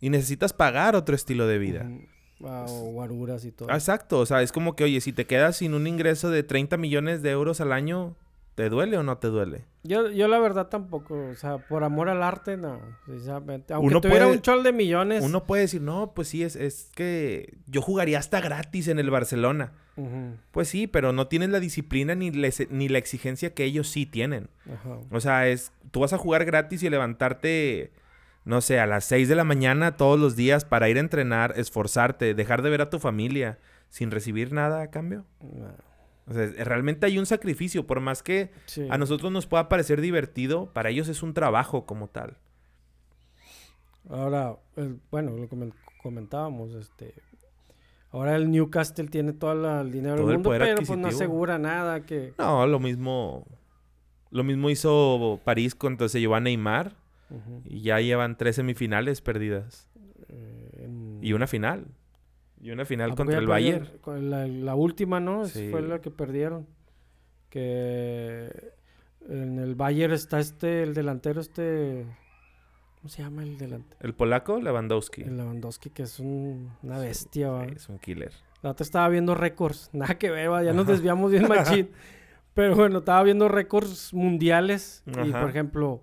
Y necesitas pagar otro estilo de vida. Ujú. Ah, o guaruras y todo. Exacto. O sea, es como que, oye, si te quedas sin un ingreso de 30 millones de euros al año, ¿te duele o no te duele? Yo, yo la verdad tampoco, o sea, por amor al arte, no, sinceramente. Aunque Uno tuviera puede- un chol de millones. Uno puede decir, no, pues sí, es, es que yo jugaría hasta gratis en el Barcelona. Pues sí, pero no tienes la disciplina ni, ni la exigencia que ellos sí tienen. ajá. O sea, es, tú vas a jugar gratis y levantarte, no sé, a las 6 de la mañana todos los días para ir a entrenar, esforzarte, dejar de ver a tu familia sin recibir nada a cambio. No, O sea, realmente hay un sacrificio, por más que sí. a nosotros nos pueda parecer divertido, para ellos es un trabajo como tal. Ahora, el- bueno, lo comen- comentábamos, este... Ahora el Newcastle tiene todo la- el dinero Todo del el mundo, pero pues no asegura nada que... No, lo mismo. Lo mismo hizo París cuando se llevó a Neymar. Y ya llevan tres semifinales perdidas. eh, en- Y una final. Y una ¿A final contra el? Bayern. Con La, la última, ¿no? Sí. Fue la que perdieron. Que en el Bayern está este, el delantero este... ¿Cómo se llama el delantero? El polaco, Lewandowski. El Lewandowski, que es un- una bestia. Sí, es un killer. La otra estaba viendo récords. Nada que ver, ¿va? ya nos Ajá. desviamos bien machín. Pero bueno, estaba viendo récords mundiales. Y por ejemplo,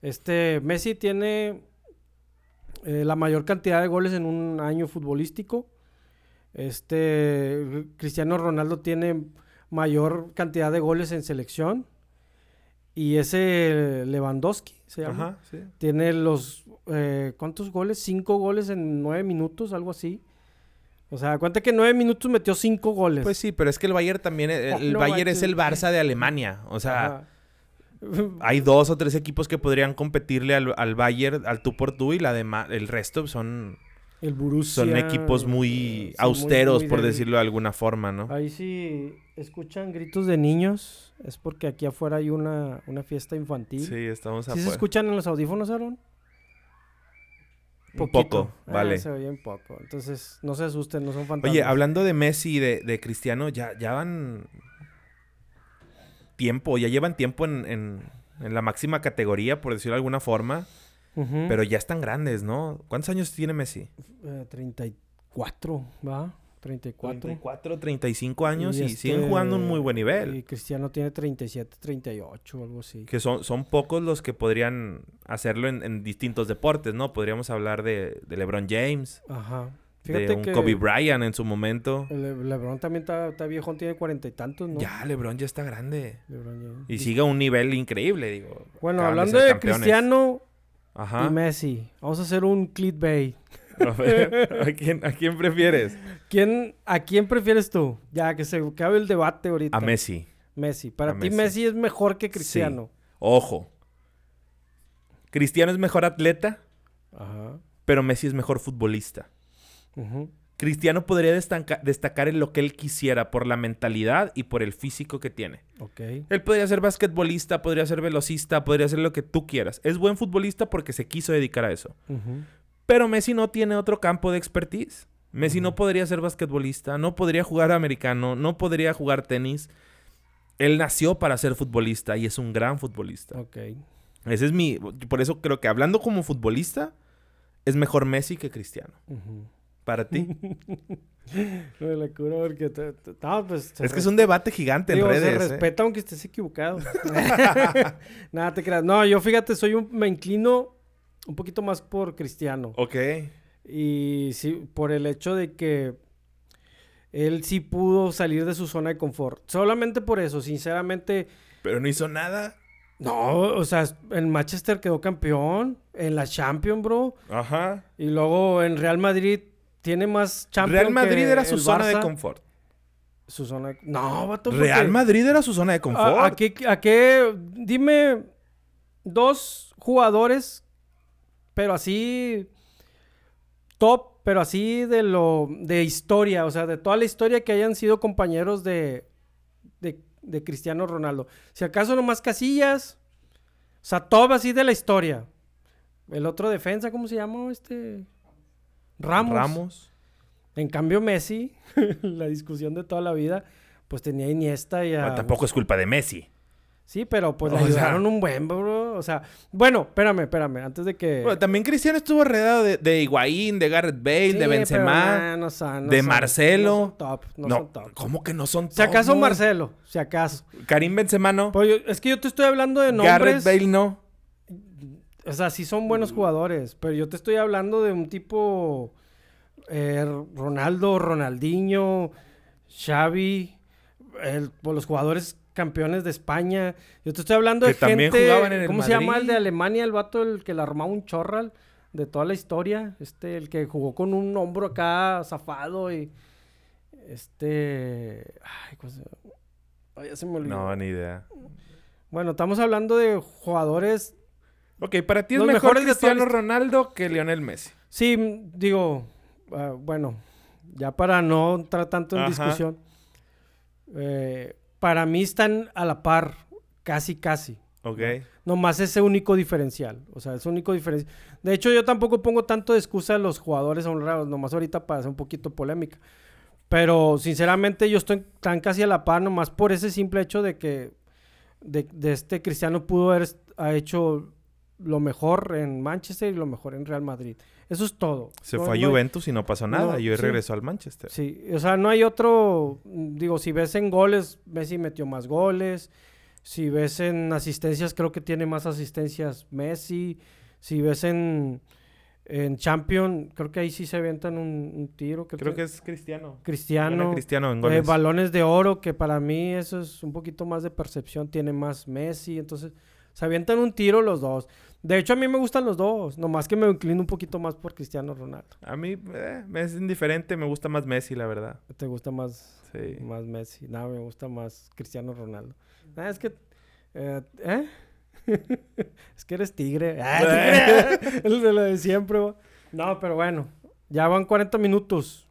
este Messi tiene eh, la mayor cantidad de goles en un año futbolístico. Este Cristiano Ronaldo tiene mayor cantidad de goles en selección. Y ese Lewandowski se llama. Ajá, sí. Tiene los. eh, ¿Cuántos goles? Cinco goles en nueve minutos, algo así. O sea, cuenta que en nueve minutos metió cinco goles. Pues sí, pero es que el Bayern también. El, el No Bayern es el Barça de Alemania. O sea, Ajá. hay dos o tres equipos que podrían competirle al, al Bayern al tú por tú y la el resto son, el Borussia. son equipos muy sí, austeros, muy por débil. decirlo de alguna forma, ¿no? Ahí sí escuchan gritos de niños. Es porque aquí afuera hay una, una fiesta infantil. Sí, estamos ¿Sí se afuera. escuchan en los audífonos, Aaron? Un Poquito. poco, Ah, vale. se oyen poco. Entonces, no se asusten, no son fantasmas. Oye, hablando de Messi y de, de Cristiano, ya, ya van tiempo, ya llevan tiempo en, en- en la máxima categoría, por decirlo de alguna forma, Pero ya están grandes, ¿no? ¿Cuántos años tiene Messi? Eh, 34, ¿va? 34. 34, 35 años y, Y siguen este, jugando un muy buen nivel. Y Cristiano tiene 37, 38, algo así. Que son, son pocos los que podrían hacerlo en, en distintos deportes, ¿no? Podríamos hablar de, de LeBron James, Ajá. de un que Kobe Bryant en su momento. LeBron también está, está viejo, tiene cuarenta y tantos, ¿no? Ya, LeBron ya está grande. LeBron James. Y sigue a un nivel increíble, digo. Bueno, hablando de. Cristiano Ajá. y Messi, vamos a hacer un clickbait. A ver, ¿a quién, ¿a quién prefieres? ¿Quién, ¿A quién prefieres tú? Ya, que se acabe el debate ahorita. A Messi. Messi. Para A ti Messi. Messi es mejor que Cristiano. Ojo. Cristiano es mejor atleta, Ajá. pero Messi es mejor futbolista. Ujú. Cristiano podría destanca- destacar en lo que él quisiera por la mentalidad y por el físico que tiene. Él podría ser basquetbolista, podría ser velocista, podría ser lo que tú quieras. Es buen futbolista porque se quiso dedicar a eso. Pero Messi no tiene otro campo de expertise. Messi no podría ser basquetbolista, no podría jugar americano, no podría jugar tenis. Él nació para ser futbolista y es un gran futbolista. Ok. Ese es mi... Por eso creo que hablando como futbolista, es mejor Messi que Cristiano. Para ti. Me la curo porque... no, pues, se es que es un debate gigante digo, en se redes. ¿eh? respeta aunque estés equivocado. Nada, te creas. No, yo fíjate, soy un... Me inclino un poquito más por Cristiano. Ok. Y sí, por el hecho de que él sí pudo salir de su zona de confort. Solamente por eso, sinceramente... Pero no hizo nada. No, o sea, en Manchester quedó campeón, en la Champions, bro. Ajá. Y luego en Real Madrid tiene más Champions Real Madrid que era su zona de confort. Su zona de... No, vato, Real Madrid era su zona de confort. ¿A, a qué, a qué- Dime dos jugadores, pero así... Top, pero así de lo... De historia, o sea, de toda la historia que hayan sido compañeros de... De, de Cristiano Ronaldo. Si acaso nomás Casillas... O sea, top así de la historia. El otro defensa, ¿cómo se llama este? Ramos. Ramos. En cambio, Messi, la discusión de toda la vida, pues tenía a Iniesta y a... Bueno, tampoco es culpa de Messi. Sí, pero pues le O sea- ayudaron un buen, bro. O sea, bueno, espérame, espérame, antes de que... Bueno, también Cristiano estuvo rodeado de, de Higuaín, de Gareth Bale, Sí, de pero Benzema. nah, no son- no de son- Marcelo. No son top, no, No, son top. ¿cómo que no son Si acaso top? Marcelo, si acaso. Karim Benzema no. Pues yo- es que yo te estoy hablando de Gareth nombres... Bale no. O sea, sí son buenos jugadores, pero yo te estoy hablando de un tipo eh, Ronaldo, Ronaldinho, Xavi, el- pues, los jugadores campeones de España. Yo te estoy hablando Que de también gente, jugaban en el ¿cómo se llama el de? Alemania, el vato el que le armaba un chorral de toda la historia, este el que jugó con un hombro acá zafado y este ay, ¿cómo se- ay, ya se me olvidó. No, ni idea. Bueno, estamos hablando de jugadores Ok, para ti es Los mejor mejores de toda Cristiano Ronaldo que Lionel Messi. Sí, m- digo, ah, bueno, ya para no entrar tanto en Ajá. discusión, eh, para mí están a la par, casi, casi. Ok. Nomás ese único diferencial. O sea, ese único diferencial. De hecho, yo tampoco pongo tanto de excusa a los jugadores honrados, nomás ahorita para hacer un poquito polémica. Pero sinceramente yo estoy tan casi a la par, nomás por ese simple hecho de que de, de este Cristiano pudo haber est- ha hecho lo mejor en Manchester y lo mejor en Real Madrid. Eso es todo. Se No- fue a no hay- Juventus y no pasó nada. no, y hoy sí. regresó al Manchester. Sí, o sea, no hay otro, mm, digo, si ves en goles, Messi metió más goles, si ves en asistencias, creo que tiene más asistencias Messi, si ves en, en Champion, creo que ahí sí se aventan un, un tiro, creo, Creo que, que es Cristiano. Cristiano, Cristiano en eh, goles. balones de oro, que para mí eso es un poquito más de percepción, tiene más Messi, entonces se avientan un tiro los dos. De hecho, a mí me gustan los dos, nomás que me inclino un poquito más por Cristiano Ronaldo. A mí eh, me es indiferente. Me gusta más Messi, la verdad. ¿Te gusta más Sí. Más Messi. No, me gusta más Cristiano Ronaldo. Ah, es que. eh, ¿eh? es que eres tigre. Ah, tigre. El de lo de siempre. No, pero bueno. Ya van 40 minutos.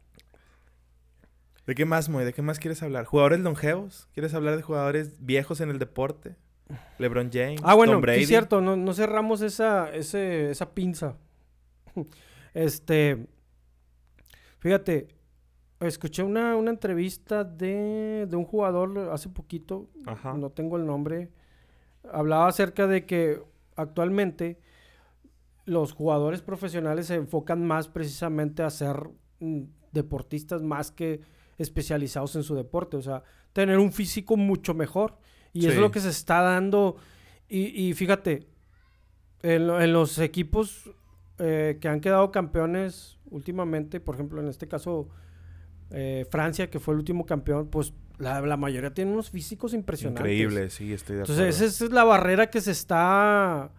¿De qué más, Moy? ¿De qué más quieres hablar? ¿Jugadores longevos? ¿Quieres hablar de jugadores viejos en el deporte? LeBron James, Ah, bueno, Tom sí Brady. es cierto. No, no cerramos esa, ese, esa pinza. Este. Fíjate. Escuché una, una entrevista de, de un jugador hace poquito. Ajá. no tengo el nombre, hablaba acerca de que actualmente los jugadores profesionales se enfocan más precisamente a ser mm, deportistas más que especializados en su deporte, o sea, tener un físico mucho mejor. Y Sí. es lo que se está dando. Y, y fíjate, en, en los equipos eh, que han quedado campeones últimamente, por ejemplo, en este caso eh, Francia, que fue el último campeón, pues la, la mayoría tiene unos físicos impresionantes. Increíble, sí, estoy de acuerdo. Entonces, esa es la barrera que se está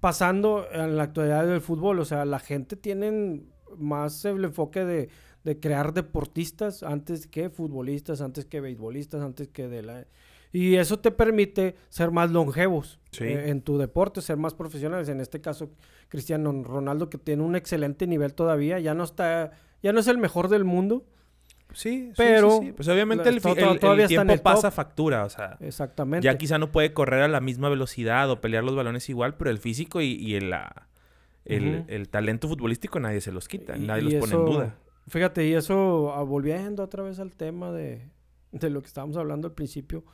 pasando en la actualidad del fútbol. O sea, la gente tiene más el enfoque de, de crear deportistas antes que futbolistas, antes que beisbolistas, antes que de la... Y eso te permite ser más longevos Sí. eh, en tu deporte, ser más profesionales. En este caso, Cristiano Ronaldo, que tiene un excelente nivel todavía, ya no está, ya no es el mejor del mundo. Sí, Pero sí, sí. Pues obviamente la- el, fi- to- to- el- todavía tiempo el pasa factura, o sea... Exactamente. Ya quizá no puede correr a la misma velocidad o pelear los balones igual, pero el físico y, y el, la- el, talento futbolístico nadie se los quita, Y- nadie y los pone en duda. Fíjate, y eso, ah, volviendo otra vez al tema de, de lo que estábamos hablando al principio,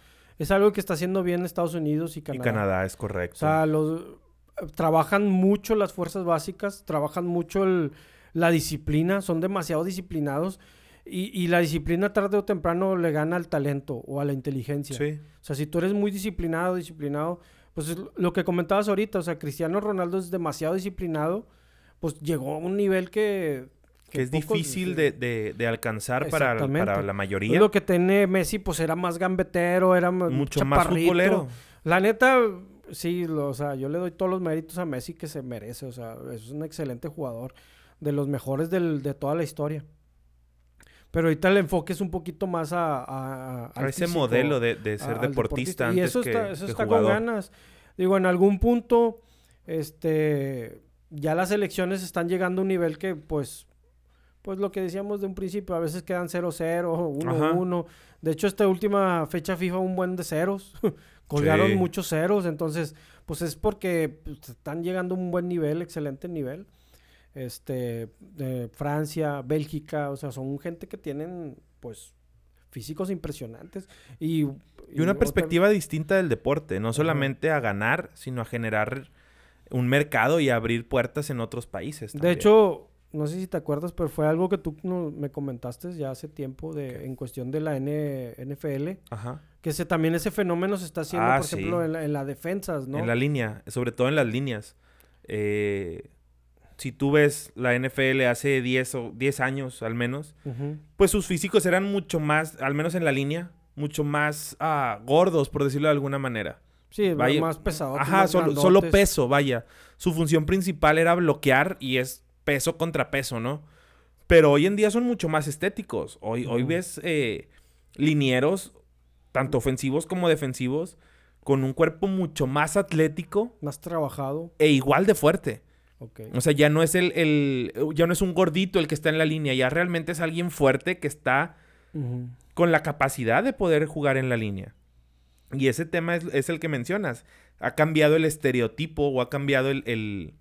es algo que está haciendo bien Estados Unidos y Y Canadá. Canadá es correcto. O sea, los, eh, trabajan mucho las fuerzas básicas, trabajan mucho el- la disciplina, son demasiado disciplinados y, y la disciplina tarde o temprano le gana al talento o a la inteligencia. sí. O sea, si tú eres muy disciplinado, disciplinado, pues es lo que comentabas ahorita, o sea, Cristiano Ronaldo es demasiado disciplinado, pues llegó a un nivel que... Que es pocos- difícil de, de- de alcanzar para, para la mayoría. lo que tiene Messi, pues era más gambetero, era Mucho más futbolero. La neta, sí, lo- o sea, yo le doy todos los méritos a Messi que se merece, o sea, es un excelente jugador, de los mejores del- de toda la historia. Pero ahorita el enfoque es un poquito más a, a, A al ese físico, modelo de, ser deportista, Y antes eso que, está, eso está con ganas. Digo, en algún punto, este, ya las elecciones están llegando a un nivel que, pues, pues lo que decíamos de un principio, a veces quedan 0-0, 1-1. De hecho, esta última fecha FIFA un buen de ceros. Colgaron Sí. muchos ceros, entonces, pues es porque pues, están llegando a un buen nivel, excelente nivel. Este, de Francia, Bélgica, o sea, son gente que tienen, pues, físicos impresionantes. Y, Y una otra- perspectiva distinta del deporte, no solamente a ganar, sino a generar un mercado y abrir puertas en otros países. De hecho, no sé si te acuerdas, pero fue algo que tú no- me comentaste ya hace tiempo de, en cuestión de la N- NFL, Ajá. que se, también ese fenómeno se está haciendo, Ah, por ejemplo, en, la, en las defensas, ¿no? En la línea, sobre todo en las líneas. Eh, si tú ves la NFL hace 10 o 10 años al menos, pues sus físicos eran mucho más, al menos en la línea, mucho más ah, gordos, por decirlo de alguna manera. Sí, Vaya- más pesado. Ajá, solo, solo peso, vaya. Su función principal era bloquear y es peso contra peso, ¿no? Pero hoy en día son mucho más estéticos. Hoy, hoy ves eh, linieros, tanto ofensivos como defensivos, con un cuerpo mucho más atlético Más trabajado. e igual de fuerte. Ok. O sea, ya no es el, el- ya no es un gordito el que está en la línea, ya realmente es alguien fuerte que está con la capacidad de poder jugar en la línea. Y ese tema es, es el que mencionas. Ha cambiado el estereotipo o ha cambiado el, el-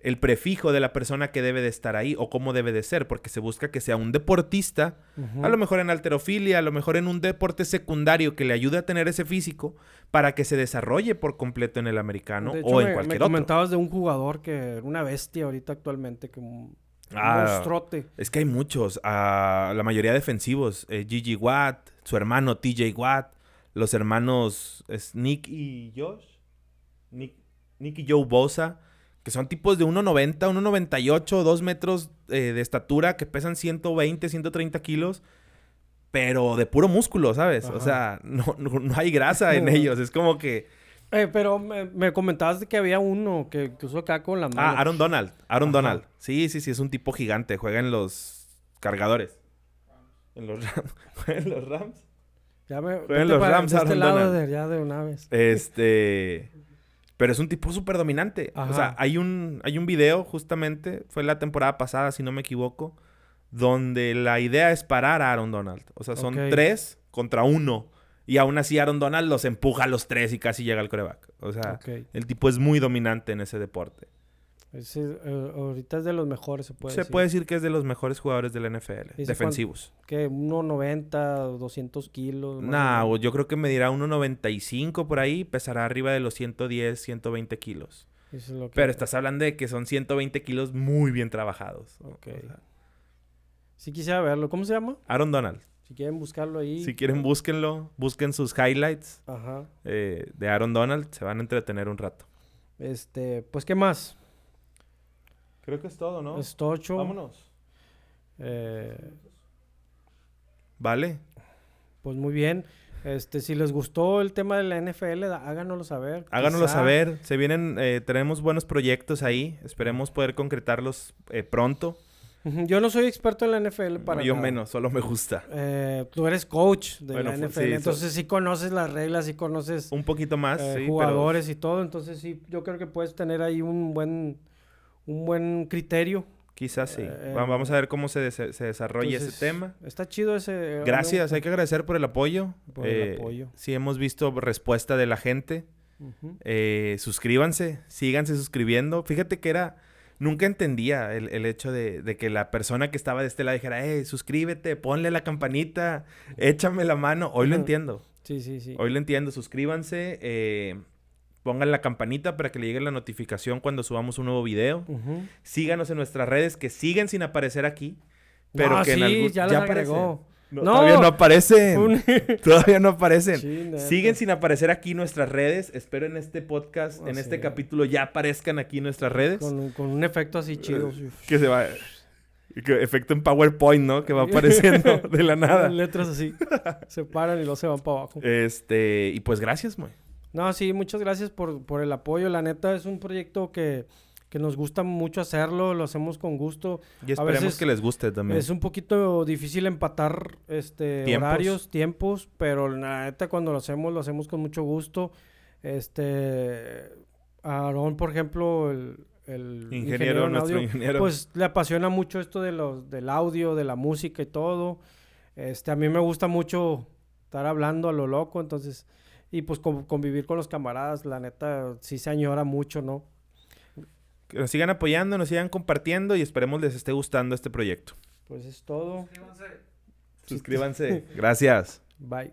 el prefijo de la persona que debe de estar ahí o cómo debe de ser, porque se busca que sea un deportista, a lo mejor en alterofilia, a lo mejor en un deporte secundario que le ayude a tener ese físico para que se desarrolle por completo en el americano De hecho, o me, en me cualquier otro. comentabas de un jugador que era una bestia ahorita actualmente, que un, Ah, monstruote. Es que hay muchos, ah, la mayoría defensivos. eh, Gigi Watt, su hermano TJ Watt, los hermanos Nick y Josh. Nick, Nick y Joe Bosa, que son tipos de 1,90, 1,98, 2 metros eh, de estatura, que pesan 120, 130 kilos, pero de puro músculo, ¿sabes? O Ajá. sea, no, no, no hay grasa en ellos. Es como que... Eh, pero me, me comentabas de que había uno que incluso acá con la mano. Ah, Aaron Donald. Aaron Ajá. Donald. Sí, sí, sí, es un tipo gigante. Juega en los cargadores. En los Rams. Juega en los Rams. Ya me, Juegan vete los Rams, de este Aaron lado Donald. de, ya de una vez. Este. Pero es un tipo súper dominante. O sea, hay un, hay un video, justamente, fue la temporada pasada, si no me equivoco, donde la idea es parar a Aaron Donald. O sea, son tres contra uno. Y aún así Aaron Donald los empuja a los tres y casi llega al coreback. O sea, el tipo es muy dominante en ese deporte. Ese, eh, ahorita es de los mejores, se puede Se decir. puede decir que es de los mejores jugadores de la NFL. ¿Y ese Defensivos. Que 1.90, 200 kilos. Nah, o yo creo que medirá 1.95 por ahí. Pesará arriba de los 110, 120 kilos. Es lo que- Pero estás hablando de que son 120 kilos muy bien trabajados. Ok. O sea, Sí quisiera verlo. ¿Cómo se llama? Aaron Donald. Si quieren buscarlo ahí. Si quieren, búsquenlo. Busquen sus highlights Ajá. eh, de Aaron Donald. Se van a entretener un rato. Este, pues, ¿qué más? Creo que es todo, ¿no? Es tocho. Vámonos. Eh, Vale. pues muy bien. Este, si les gustó el tema de la NFL, háganoslo saber. Háganoslo Quizá- saber. Se vienen, eh, tenemos buenos proyectos ahí. Esperemos poder concretarlos eh, pronto. Yo no soy experto en la NFL para No, yo nada. menos, solo me gusta. Eh, tú eres coach de Bueno, la fu- NFL, sí, so- entonces sí conoces las reglas, sí conoces Un poquito más, eh, sí, pero- jugadores y todo, entonces sí, yo creo que puedes tener ahí un buen, un buen criterio. Quizás sí. Eh, Va- Vamos a ver cómo se, des- se desarrolla Entonces, ese tema. Está chido ese. Gracias, hay que agradecer por el apoyo. Por el Eh, apoyo. Sí, hemos visto respuesta de la gente. Eh, suscríbanse, síganse suscribiendo. Fíjate que era. Nunca entendía el, el hecho de, de que la persona que estaba de este lado dijera, hey, suscríbete, ponle la campanita, échame la mano. Hoy lo entiendo. Sí, sí, sí. Hoy lo entiendo. Suscríbanse, eh, pongan la campanita para que le llegue la notificación cuando subamos un nuevo video. Síganos en nuestras redes que siguen sin aparecer aquí. Pero No, que en algún- ya agregó. No, No. Todavía no aparecen. Un- Todavía no aparecen. Siguen sin aparecer aquí nuestras redes. Espero en este podcast, en este es. capítulo ya aparezcan aquí nuestras redes. Con, un- con un efecto así chido. sí. Que se va. que efecto en PowerPoint, ¿no? Que va apareciendo de la nada. Las letras así. se paran y luego se van para abajo. Este, y pues gracias, muy. No, sí, muchas gracias por, por el apoyo. La neta es un proyecto que, que nos gusta mucho hacerlo, lo hacemos con gusto. Y esperemos veces que les guste también. Es un poquito difícil empatar este Tiempos. horarios, tiempos, pero la neta cuando lo hacemos, lo hacemos con mucho gusto. Este Aarón, por ejemplo, el, el Ingeniero, en nuestro audio, ingeniero. pues le apasiona mucho esto de los, del audio, de la música y todo. Este, a mí me gusta mucho estar hablando a lo loco, entonces, y pues con- convivir con los camaradas, la neta, sí se añora mucho, ¿no? Que nos sigan apoyando, nos sigan compartiendo y esperemos les esté gustando este proyecto. Pues es todo. Suscríbanse. Gracias. Bye.